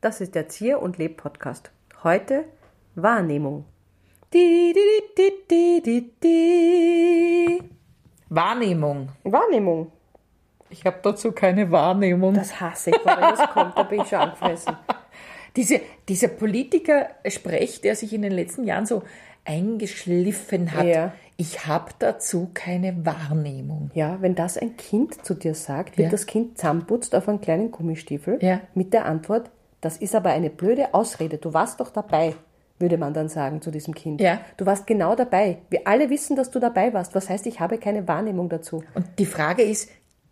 Das ist der Zier- und Leb-Podcast. Heute Wahrnehmung. Di, di, di, di, di, di. Wahrnehmung. Wahrnehmung. Ich habe dazu keine Wahrnehmung. Das hasse ich, wenn das kommt, da bin ich schon angefressen. Diese, dieser Politiker-Sprech, der sich in den letzten Jahren so eingeschliffen hat. Ja. Ich habe dazu keine Wahrnehmung. Ja, wenn das ein Kind zu dir sagt, wird Ja. das Kind zusammenputzt auf einen kleinen Gummistiefel Ja. mit der Antwort, das ist aber eine blöde Ausrede, du warst doch dabei, würde man dann sagen zu diesem Kind. Ja. Du warst genau dabei. Wir alle wissen, dass du dabei warst. Was heißt, ich habe keine Wahrnehmung dazu? Und die Frage ist,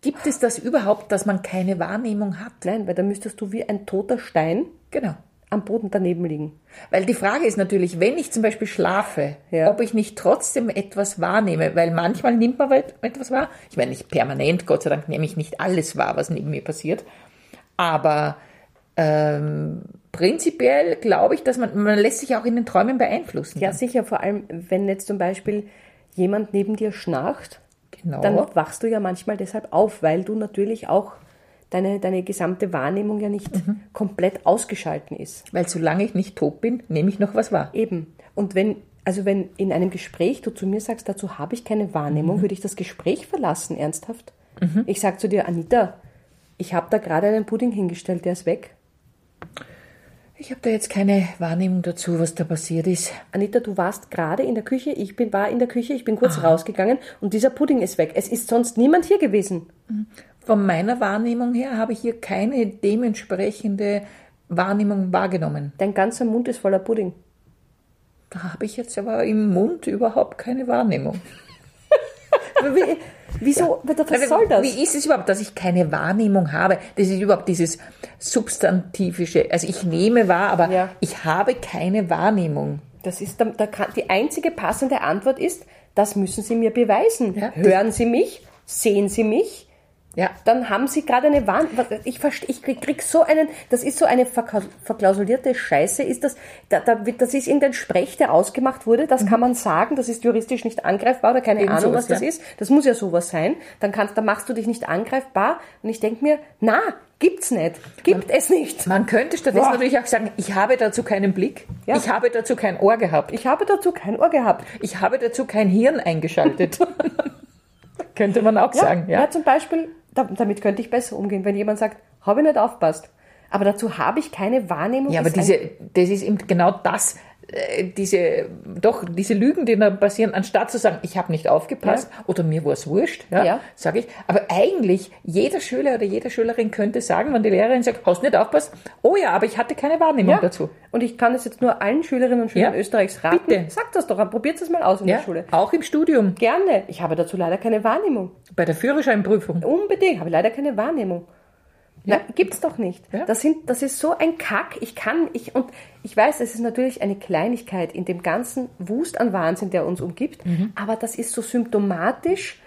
gibt es das überhaupt, dass man keine Wahrnehmung hat? Nein, weil dann müsstest du wie ein toter Stein Genau. Am Boden daneben liegen. Weil die Frage ist natürlich, wenn ich zum Beispiel schlafe, Ja. ob ich nicht trotzdem etwas wahrnehme, weil manchmal nimmt man wel- etwas wahr. Ich meine, nicht permanent, Gott sei Dank nehme ich nicht alles wahr, was neben mir passiert. Aber ähm, prinzipiell glaube ich, dass man, man lässt sich auch in den Träumen beeinflussen. Ja, sicher, vor allem, wenn jetzt zum Beispiel jemand neben dir schnarcht, genau. dann wachst du ja manchmal deshalb auf, weil du natürlich auch deine, deine gesamte Wahrnehmung ja nicht komplett ausgeschalten ist. weil solange ich nicht tot bin, nehme ich noch was wahr. Eben. Und wenn, also wenn in einem Gespräch du zu mir sagst, dazu habe ich keine Wahrnehmung, würde ich das Gespräch verlassen, ernsthaft? Ich sage zu dir, Anita, ich habe da gerade einen Pudding hingestellt, der ist weg. Ich habe da jetzt keine Wahrnehmung dazu, was da passiert ist. Anita, du warst gerade in der Küche, ich bin, war in der Küche, ich bin kurz rausgegangen und dieser Pudding ist weg. Es ist sonst niemand hier gewesen. Von meiner Wahrnehmung her habe ich hier keine dementsprechende Wahrnehmung wahrgenommen. Dein ganzer Mund ist voller Pudding. Da habe ich jetzt aber im Mund überhaupt keine Wahrnehmung. Wie, wieso, was soll das? Wie ist es überhaupt, dass ich keine Wahrnehmung habe? Das ist überhaupt dieses substantivische. Also ich nehme wahr, aber Ja. ich habe keine Wahrnehmung. Das ist, da, da kann, die einzige passende Antwort ist, das müssen Sie mir beweisen. Ja. Hören Sie mich? Sehen Sie mich? Ja, Dann haben Sie gerade eine Warn. Ich verstehe, ich krieg, krieg so einen, das ist so eine verklausulierte Scheiße. Ist das, da, da, das ist irgendein Sprech, der ausgemacht wurde. Das kann man sagen. Das ist juristisch nicht angreifbar oder keine Irgend Ahnung, sowas, was das ja. ist. Das muss ja sowas sein. Dann kannst, dann machst du dich nicht angreifbar. Und ich denke mir, na, gibt's nicht. Gibt es nicht. man könnte stattdessen Boah. natürlich auch sagen, ich habe dazu keinen Blick, Ja. ich habe dazu kein Ohr gehabt, Ich habe dazu kein Ohr gehabt. ich habe dazu kein Hirn eingeschaltet. könnte man auch sagen, Ja, ja. zum Beispiel, damit könnte ich besser umgehen, wenn jemand sagt, habe ich nicht aufpasst. Aber dazu habe ich keine Wahrnehmung. Ja, aber diese, das ist eben genau das, diese, doch, diese Lügen, die dann passieren, anstatt zu sagen, ich habe nicht aufgepasst oder mir war es wurscht, ja, Ja. sage ich. Aber eigentlich, jeder Schüler oder jede Schülerin könnte sagen, wenn die Lehrerin sagt, hast nicht aufgepasst, oh ja, aber ich hatte keine Wahrnehmung Ja. dazu. Und ich kann es jetzt nur allen Schülerinnen und Schülern Ja. Österreichs raten. Bitte. Sagt das doch, probiert es mal aus in Ja, der Schule. auch im Studium, Gerne. Ich habe dazu leider keine Wahrnehmung. bei der Führerscheinprüfung. Unbedingt. Habe leider keine Wahrnehmung. Ja. Na, gibt's doch nicht. Ja. Das, sind, das ist so ein Kack. Ich kann, ich, und ich weiß, es ist natürlich eine Kleinigkeit in dem ganzen Wust an Wahnsinn, der uns umgibt, Mhm. aber das ist so symptomatisch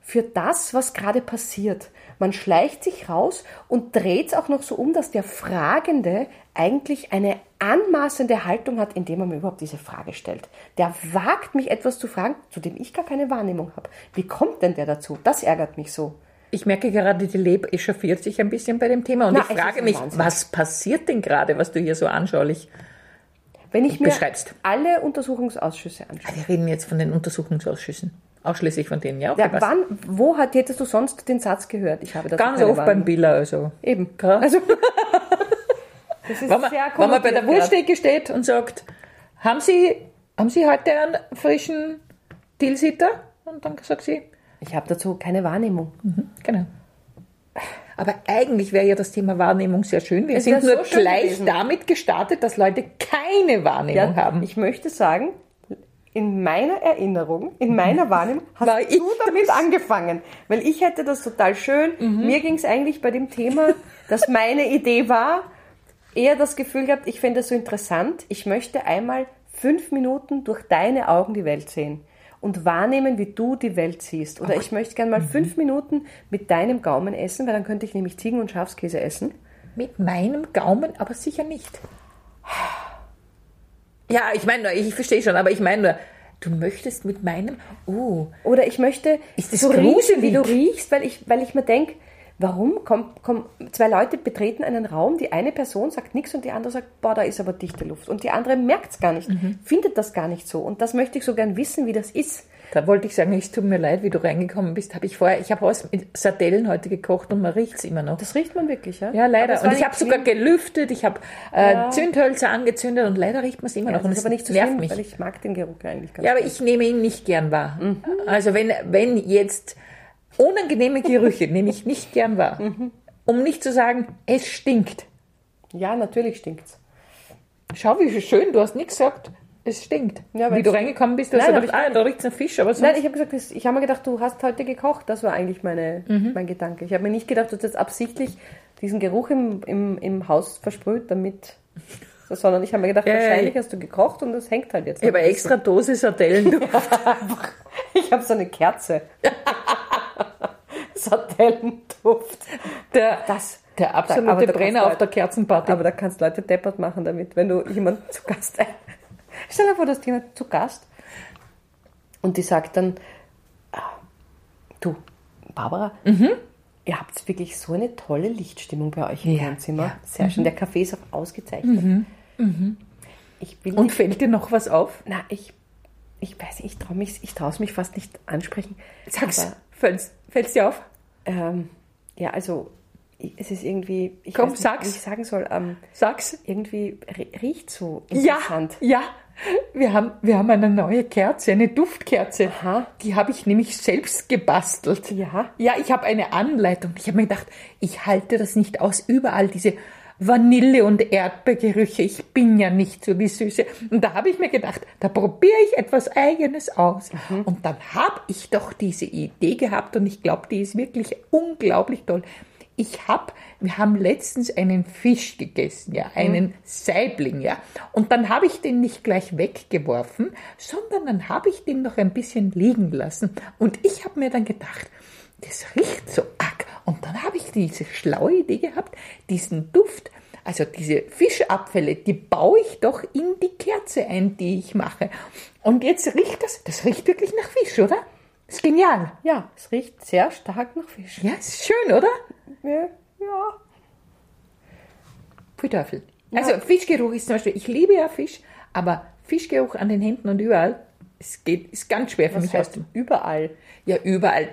für das, was gerade passiert. Man schleicht sich raus und dreht es auch noch so um, dass der Fragende eigentlich eine anmaßende Haltung hat, indem er mir überhaupt diese Frage stellt. Der wagt mich etwas zu fragen, zu dem ich gar keine Wahrnehmung habe. Wie kommt denn der dazu? Das ärgert mich so. Ich merke gerade, die Leb echauffiert sich ein bisschen bei dem Thema und Na, ich frage mich, Wahnsinn. was passiert denn gerade, was du hier so anschaulich Wenn ich mir alle Untersuchungsausschüsse anschaue. Wir reden jetzt von den Untersuchungsausschüssen. Ausschließlich von denen, ja. Ja, Okay, was? wann, wo hat, hättest du sonst den Satz gehört? Ich habe dazu Ganz oft beim. Biller, also. Eben. Gell? Also, das ist Wenn man, sehr wenn man bei der Wursttheke steht und sagt, haben Sie, haben Sie heute einen frischen Tilsiter? Und dann sagt sie. Ich habe dazu keine Wahrnehmung. genau. Aber eigentlich wäre ja das Thema Wahrnehmung sehr schön. Wir Es sind nur so gleich gewesen. damit gestartet, dass Leute keine Wahrnehmung Ja, haben. Ich möchte sagen, in meiner Erinnerung, in meiner Wahrnehmung, hast War du ich damit angefangen. Weil ich hätte das total schön. Mhm. Mir ging es eigentlich bei dem Thema, dass meine Idee war, eher das Gefühl gehabt, ich fände das so interessant. Ich möchte einmal fünf Minuten durch deine Augen die Welt sehen und wahrnehmen, wie du die Welt siehst. Oder ich möchte gerne mal fünf Minuten mit deinem Gaumen essen, weil dann könnte ich nämlich Ziegen- und Schafskäse essen. Mit meinem Gaumen aber sicher nicht. Ja, ich meine nur, ich verstehe schon, aber ich meine nur, du möchtest mit meinem, oh, Oder ich möchte Ist das so riechen, wie du riechst, weil ich, weil ich mir denke, Warum kommen, kommen zwei Leute betreten einen Raum, die eine Person sagt nichts und die andere sagt, boah, da ist aber dichte Luft. Und die andere merkt es gar nicht, findet das gar nicht so. Und das möchte ich so gern wissen, wie das ist. Da wollte ich sagen, es tut mir leid, wie du reingekommen bist. Habe ich vorher, ich habe mit Sardellen heute gekocht und man riecht es immer noch. Das riecht man wirklich, ja? ja, leider. Und ich nicht habe sogar gelüftet, ich habe äh, Ja. Zündhölzer angezündet und leider riecht man es immer Ja, noch. das Und ist aber nicht so nervt schlimm, mich. weil ich mag den Geruch eigentlich ganz Ja, aber ich nehme ihn nicht gern wahr. Mhm. Also wenn, wenn jetzt unangenehme Gerüche nehme ich nicht gern wahr. Mhm. Um nicht zu sagen, es stinkt. Ja, natürlich stinkt's. Schau, wie schön, du hast nichts gesagt. Es stinkt. Ja, wie du es- reingekommen bist, du hast Nein, gedacht, hab ich ah, da riecht es nach Fisch, aber sonst... Nein, ich habe gesagt, ich habe mir gedacht, du hast heute gekocht. Das war eigentlich meine, Mhm. mein Gedanke. Ich habe mir nicht gedacht, du hast jetzt absichtlich diesen Geruch im, im, im Haus versprüht, damit. Sondern ich habe mir gedacht, Ja, wahrscheinlich ja. hast du gekocht und das hängt halt jetzt. ich habe ein extra Dose Sardellen. Ich habe so eine Kerze. Sardellenduft. Der, Das. der absolute aber da Brenner auf der Kerzenparty. Aber da kannst Leute deppert machen damit, wenn du jemanden zu Gast ein. Stell dir vor, du hast jemanden zu Gast und die sagt dann, ah, du, Barbara, ihr habt wirklich so eine tolle Lichtstimmung bei euch im Ja, Wohnzimmer. ja. Sehr schön. Der Kaffee ist auch ausgezeichnet. Ich will Und nicht, fällt dir noch was auf? na, ich, ich weiß nicht, ich traue mich, ich traue es mich fast nicht ansprechen. Sag's. Fällt's, fällt's dir auf? Ähm, ja, also, es ist irgendwie, ich Komm, weiß nicht, sag's. wie ich sagen soll, ähm, Sag's. irgendwie ri- riecht so Ja, interessant. ja. Wir haben, wir haben eine neue Kerze, eine Duftkerze. Aha. Die habe ich nämlich selbst gebastelt. Ja. Ja, ich habe eine Anleitung. Ich habe mir gedacht, ich halte das nicht aus. Überall diese Vanille- und Erdbeergerüche. Ich bin ja nicht so wie Süße. Und da habe ich mir gedacht, da probiere ich etwas Eigenes aus. Und dann habe ich doch diese Idee gehabt und ich glaube, die ist wirklich unglaublich toll. Ich habe, wir haben letztens einen Fisch gegessen, ja, einen Saibling, ja. Und dann habe ich den nicht gleich weggeworfen, sondern dann habe ich den noch ein bisschen liegen lassen. Und ich habe mir dann gedacht, das riecht so arg. Und dann habe ich diese schlaue Idee gehabt, diesen Duft, also diese Fischabfälle, die baue ich doch in die Kerze ein, die ich mache. Und jetzt riecht das, das riecht wirklich nach Fisch, oder? Ist genial. Ja, es riecht sehr stark nach Fisch. Ja, ist schön, oder? Ja. ja. Pfui Teufel. Also Fischgeruch ist zum Beispiel, ich liebe ja Fisch, aber Fischgeruch an den Händen und überall, es geht, ist ganz schwer für Das mich aus heißt dem. überall. Ja, überall.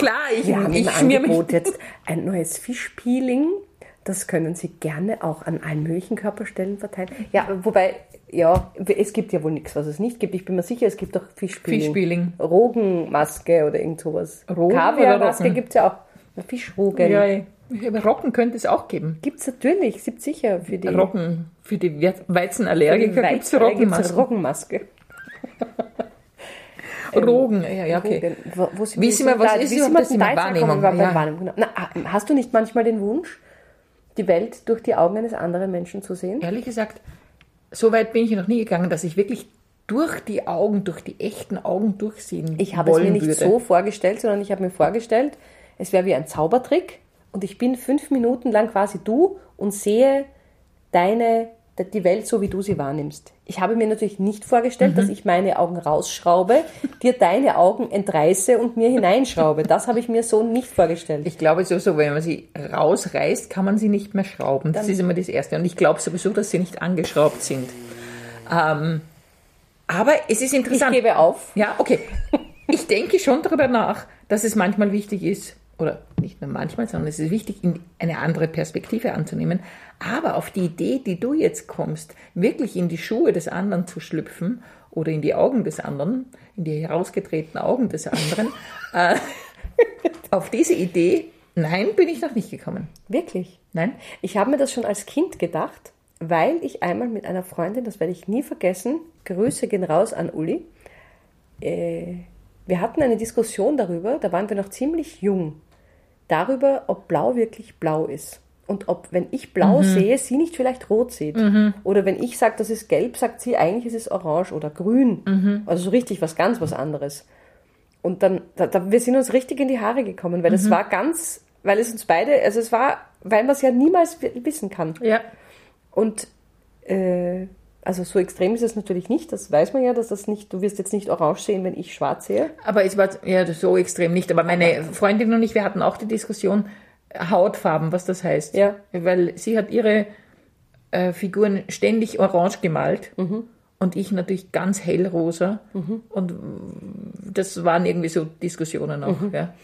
Klar, ich, Wir haben ich im schmier mich. Angebot jetzt ein neues Fischpeeling. Das können Sie gerne auch an allen möglichen Körperstellen verteilen. Ja, wobei, ja, es gibt ja wohl nichts, was es nicht gibt. Ich bin mir sicher, es gibt doch Fischpeeling. Fischpeeling. Rogenmaske oder irgend sowas. Rogen Kaviarmaske gibt es ja auch. Fischrogen. Ja, ja. Rocken könnte es auch geben. Gibt es natürlich, es gibt sicher für die, Roggen. Für die Weizenallergiker gibt es. Roggenmaske. Rogen, ja, ja, okay. Rogen. Wo, Wie sind wir- was ist wir das Thema Wahrnehmung? Ja. Wahrnehmung, genau. Na, hast du nicht manchmal den Wunsch, die Welt durch die Augen eines anderen Menschen zu sehen? Ehrlich gesagt, so weit bin ich noch nie gegangen, dass ich wirklich durch die Augen, durch die echten Augen durchsehen Ich habe es mir nicht würde. so vorgestellt, sondern ich habe mir vorgestellt, es wäre wie ein Zaubertrick und ich bin fünf Minuten lang quasi du und sehe deine, die Welt so, wie du sie wahrnimmst. Ich habe mir natürlich nicht vorgestellt, Mhm. dass ich meine Augen rausschraube, dir deine Augen entreiße und mir hineinschraube. Das habe ich mir so nicht vorgestellt. Ich glaube sowieso, wenn man sie rausreißt, kann man sie nicht mehr schrauben. Das ist immer das Erste. Und ich glaube sowieso, dass sie nicht angeschraubt sind. Ähm, aber es ist Ich interessant. gebe auf. Ja, okay. Ich denke schon darüber nach, dass es manchmal wichtig ist, oder nicht nur manchmal, sondern es ist wichtig, in eine andere Perspektive anzunehmen. Aber auf die Idee, die du jetzt kommst, wirklich in die Schuhe des anderen zu schlüpfen oder in die Augen des anderen, in die herausgetretenen Augen des anderen, äh, auf diese Idee, nein, bin ich noch nicht gekommen. Wirklich. Nein? Ich habe mir das schon als Kind gedacht, weil ich einmal mit einer Freundin, das werde ich nie vergessen, Grüße gehen raus an Uli, äh, wir hatten eine Diskussion darüber, da waren wir noch ziemlich jung, darüber, ob blau wirklich blau ist. Und ob, wenn ich blau sehe, sie nicht vielleicht rot sieht. Oder wenn ich sage, das ist gelb, sagt sie, eigentlich ist es orange oder grün. Also so richtig was ganz was anderes. Und dann, da, da, wir sind uns richtig in die Haare gekommen, weil es war ganz, weil es uns beide, also es war, weil man es ja niemals wi- wissen kann. Ja. Und äh, also so extrem ist es natürlich nicht, das weiß man ja, dass das nicht, du wirst jetzt nicht orange sehen, wenn ich schwarz sehe. Aber es war ja so extrem nicht. Aber meine Freundin und ich, wir hatten auch die Diskussion Hautfarben, was das heißt. Ja. Weil sie hat ihre äh, Figuren ständig orange gemalt Mhm. und ich natürlich ganz hellrosa. Und das waren irgendwie so Diskussionen auch. Mhm. Ja.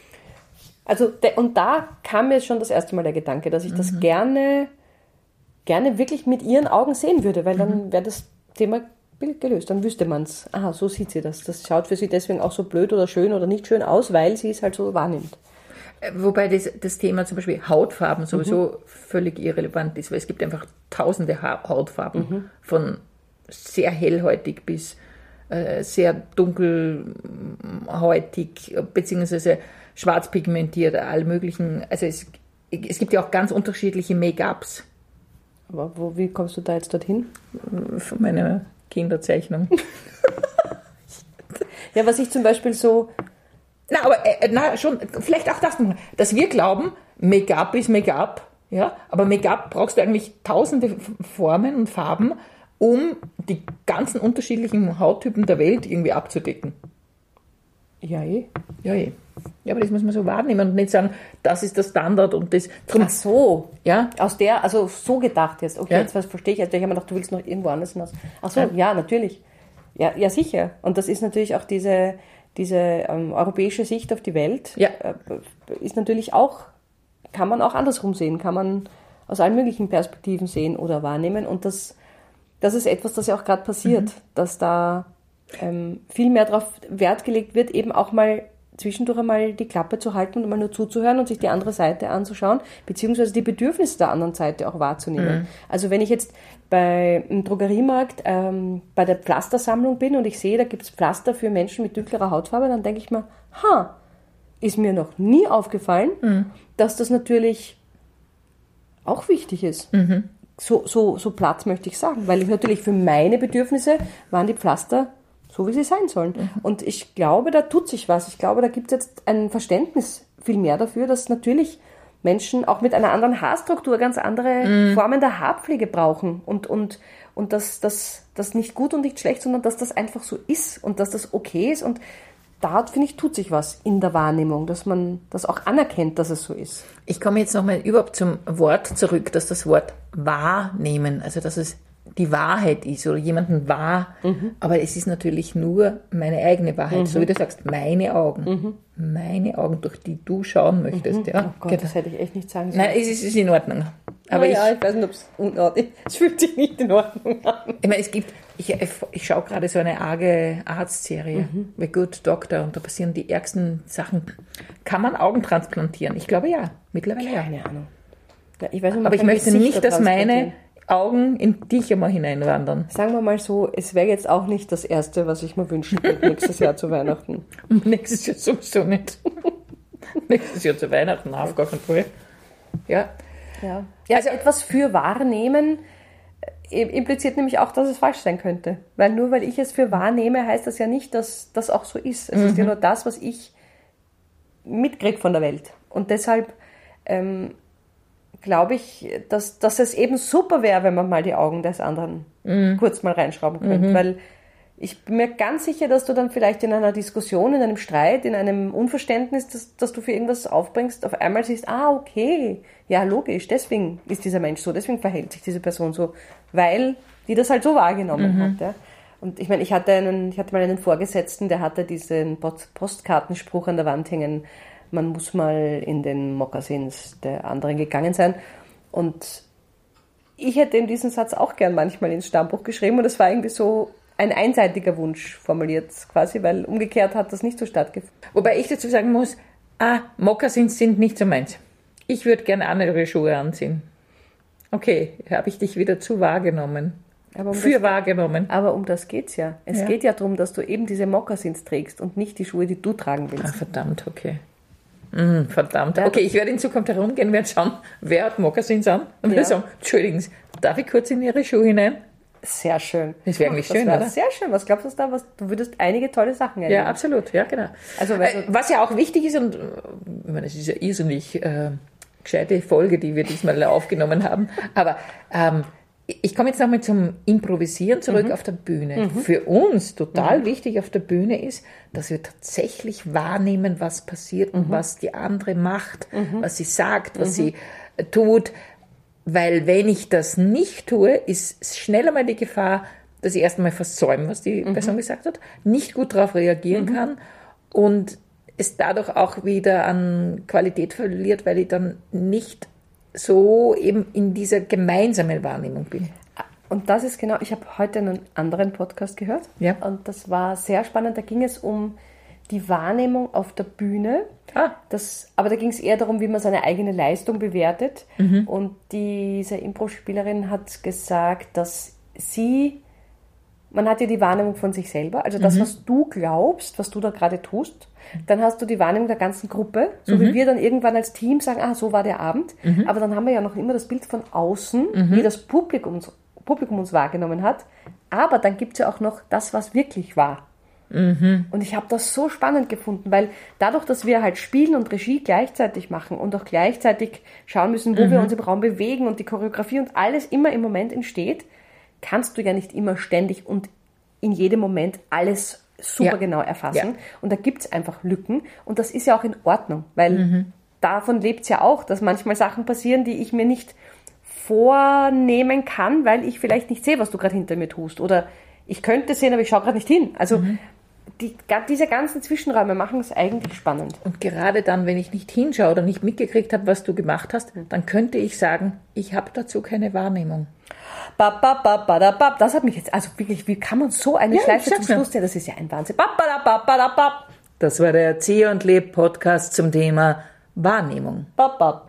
Also, de, und da kam mir schon das erste Mal der Gedanke, dass ich Mhm. das gerne, gerne wirklich mit ihren Augen sehen würde, weil Mhm. dann wäre das Thema gelöst. Dann wüsste man es. Aha, so sieht sie das. Das schaut für sie deswegen auch so blöd oder schön oder nicht schön aus, weil sie es halt so wahrnimmt. Äh, Wobei das, das Thema zum Beispiel Hautfarben sowieso Mhm. völlig irrelevant ist, weil es gibt einfach tausende ha Hautfarben Mhm. von sehr hellhäutig bis äh, sehr dunkelhäutig, beziehungsweise schwarz pigmentiert, all möglichen. Also es, es gibt ja auch ganz unterschiedliche Make-ups Aber wo, wie kommst du da jetzt dorthin? von meiner Kinderzeichnung. Ja, was ich zum Beispiel so, Na, aber äh, na, schon, vielleicht auch das, dass wir glauben, Make-up ist Make-up, ja, aber Make-up brauchst du eigentlich tausende Formen und Farben, um die ganzen unterschiedlichen Hauttypen der Welt irgendwie abzudecken. ja, eh. Ja, eh. Ja, aber das muss man so wahrnehmen und nicht sagen, das ist der Standard und das. Drum, Ach so. ja, Aus der, also so gedacht jetzt. Okay, Ja. jetzt was verstehe ich. Also ich habe mir gedacht, du willst noch irgendwo anders hinaus. Ach so, ja, Ja. natürlich. Ja, ja, sicher. Und das ist natürlich auch diese, diese ähm, europäische Sicht auf die Welt. Ja. Äh, ist natürlich auch, kann man auch andersrum sehen, kann man aus allen möglichen Perspektiven sehen oder wahrnehmen. Und das, das ist etwas, das ja auch gerade passiert, Mhm. dass da ähm, viel mehr darauf Wert gelegt wird, eben auch mal zwischendurch einmal die Klappe zu halten und mal nur zuzuhören und sich die andere Seite anzuschauen, beziehungsweise die Bedürfnisse der anderen Seite auch wahrzunehmen. Also wenn ich jetzt bei einem Drogeriemarkt ähm, bei der Pflastersammlung bin und ich sehe, da gibt es Pflaster für Menschen mit dunklerer Hautfarbe, dann denke ich mir, ha, ist mir noch nie aufgefallen, dass das natürlich auch wichtig ist. So, so, so platt möchte ich sagen, weil ich natürlich für meine Bedürfnisse waren die Pflaster so, wie sie sein sollen. Und ich glaube, da tut sich was. Ich glaube, da gibt es jetzt ein Verständnis viel mehr dafür, dass natürlich Menschen auch mit einer anderen Haarstruktur ganz andere Formen der Haarpflege brauchen und, und, und dass das nicht gut und nicht schlecht, sondern dass das einfach so ist und dass das okay ist und da, finde ich, tut sich was in der Wahrnehmung, dass man das auch anerkennt, dass es so ist. Ich komme jetzt nochmal überhaupt zum Wort zurück, dass das Wort wahrnehmen, also dass es die Wahrheit ist oder jemanden wahr, aber es ist natürlich nur meine eigene Wahrheit, so wie du sagst, meine Augen, meine Augen, durch die du schauen möchtest. Ja? Oh Gott, das hätte ich echt nicht sagen sollen. Nein, es ist, es ist in Ordnung. Aber Aber ich, ja, ich weiß nicht, ob es unordentlich Es fühlt sich nicht in Ordnung an. ich meine, es gibt, ich, ich schaue gerade so eine arge Arztserie, The Good Doctor, und da passieren die ärgsten Sachen. Kann man Augen transplantieren? Ich glaube ja, mittlerweile ja. Keine Ahnung. Ja, ich weiß Aber ich möchte Gesichter nicht, dass meine. Augen in dich einmal hineinwandern. Sagen wir mal so, es wäre jetzt auch nicht das Erste, was ich mir wünschen würde nächstes Jahr zu Weihnachten. Nächstes Jahr sowieso nicht. Nächstes Jahr zu Weihnachten, auf gar keinen Fall. Ja. Ja. ja, also etwas für wahrnehmen äh, impliziert nämlich auch, dass es falsch sein könnte. Weil nur weil ich es für wahrnehme, heißt das ja nicht, dass das auch so ist. Es ist ja nur das, was ich mitkriege von der Welt. Und deshalb ähm, glaube ich, dass, dass es eben super wäre, wenn man mal die Augen des anderen kurz mal reinschrauben könnte. Weil ich bin mir ganz sicher, dass du dann vielleicht in einer Diskussion, in einem Streit, in einem Unverständnis, das, das du für irgendwas aufbringst, auf einmal siehst, ah, okay, ja, logisch, deswegen ist dieser Mensch so, deswegen verhält sich diese Person so, weil die das halt so wahrgenommen hat. Ja. Und ich meine, ich hatte einen, ich hatte mal einen Vorgesetzten, der hatte diesen Post Postkartenspruch an der Wand hängen, man muss mal in den Mokassins der anderen gegangen sein. Und ich hätte ihm diesen Satz auch gern manchmal ins Stammbuch geschrieben und es war irgendwie so ein einseitiger Wunsch formuliert quasi, weil umgekehrt hat das nicht so stattgefunden. Wobei ich dazu sagen muss, ah, Mokassins sind nicht so meins. Ich würde gerne andere Schuhe anziehen. Okay, habe ich dich wieder zu wahrgenommen. Aber um Für das, wahrgenommen. aber um das geht's ja. Es Ja. geht ja darum, dass du eben diese Mokassins trägst und nicht die Schuhe, die du tragen Ah, willst. verdammt, okay. Mm, verdammt. Ja, Okay, ich werde in Zukunft herumgehen, werde schauen, wer hat Mokassins an und Ja. werde sagen, Entschuldigen Sie, darf ich kurz in Ihre Schuhe hinein? Sehr schön. Das wäre eigentlich schön, wär oder? Sehr schön. Was glaubst du da? Was, du würdest einige tolle Sachen Ja, erleben. absolut, ja, genau. Also, Äh, was ja auch wichtig ist, und äh, ich meine, es ist ja irrsinnig äh, gescheite Folge, die wir diesmal aufgenommen haben, aber ähm, ich komme jetzt nochmal zum Improvisieren zurück auf der Bühne. Für uns total wichtig auf der Bühne ist, dass wir tatsächlich wahrnehmen, was passiert und was die andere macht, was sie sagt, was sie äh, tut. Weil wenn ich das nicht tue, ist schnell einmal die Gefahr, dass ich erst einmal versäume, was die Person gesagt hat, nicht gut darauf reagieren kann und es dadurch auch wieder an Qualität verliert, weil ich dann nicht so eben in dieser gemeinsamen Wahrnehmung bin. Und das ist genau, ich habe heute einen anderen Podcast gehört. Ja. Und das war sehr spannend. Da ging es um die Wahrnehmung auf der Bühne. Ah. Das, aber da ging es eher darum, wie man seine eigene Leistung bewertet. Mhm. Und diese Impro-Spielerin hat gesagt, dass sie, man hat ja die Wahrnehmung von sich selber, also Mhm. das, was du glaubst, was du da gerade tust. Dann hast du die Wahrnehmung der ganzen Gruppe, so Mhm. wie wir dann irgendwann als Team sagen, ah, so war der Abend. Aber dann haben wir ja noch immer das Bild von außen, Mhm. wie das Publikum, uns- Publikum uns wahrgenommen hat. Aber dann gibt es ja auch noch das, was wirklich war. Und ich habe das so spannend gefunden, weil dadurch, dass wir halt Spielen und Regie gleichzeitig machen und auch gleichzeitig schauen müssen, wo wir uns im Raum bewegen und die Choreografie und alles immer im Moment entsteht, kannst du ja nicht immer ständig und in jedem Moment alles super Ja. genau erfassen. Ja. Und da gibt es einfach Lücken und das ist ja auch in Ordnung, weil davon lebt es ja auch, dass manchmal Sachen passieren, die ich mir nicht vornehmen kann, weil ich vielleicht nicht sehe, was du gerade hinter mir tust. Oder ich könnte sehen, aber ich schaue gerade nicht hin. Also die, diese ganzen Zwischenräume machen es eigentlich spannend. Und gerade dann, wenn ich nicht hinschaue oder nicht mitgekriegt habe, was du gemacht hast, dann könnte ich sagen, ich habe dazu keine Wahrnehmung. Bap, bap, bap, badab, bap. Das hat mich jetzt, also wirklich, wie kann man so eine Ja, Schleife zum. Schluss ziehen? Das ist ja ein Wahnsinn. Das war der Erzieher und Leb Podcast zum Thema Wahrnehmung. Bap, bap.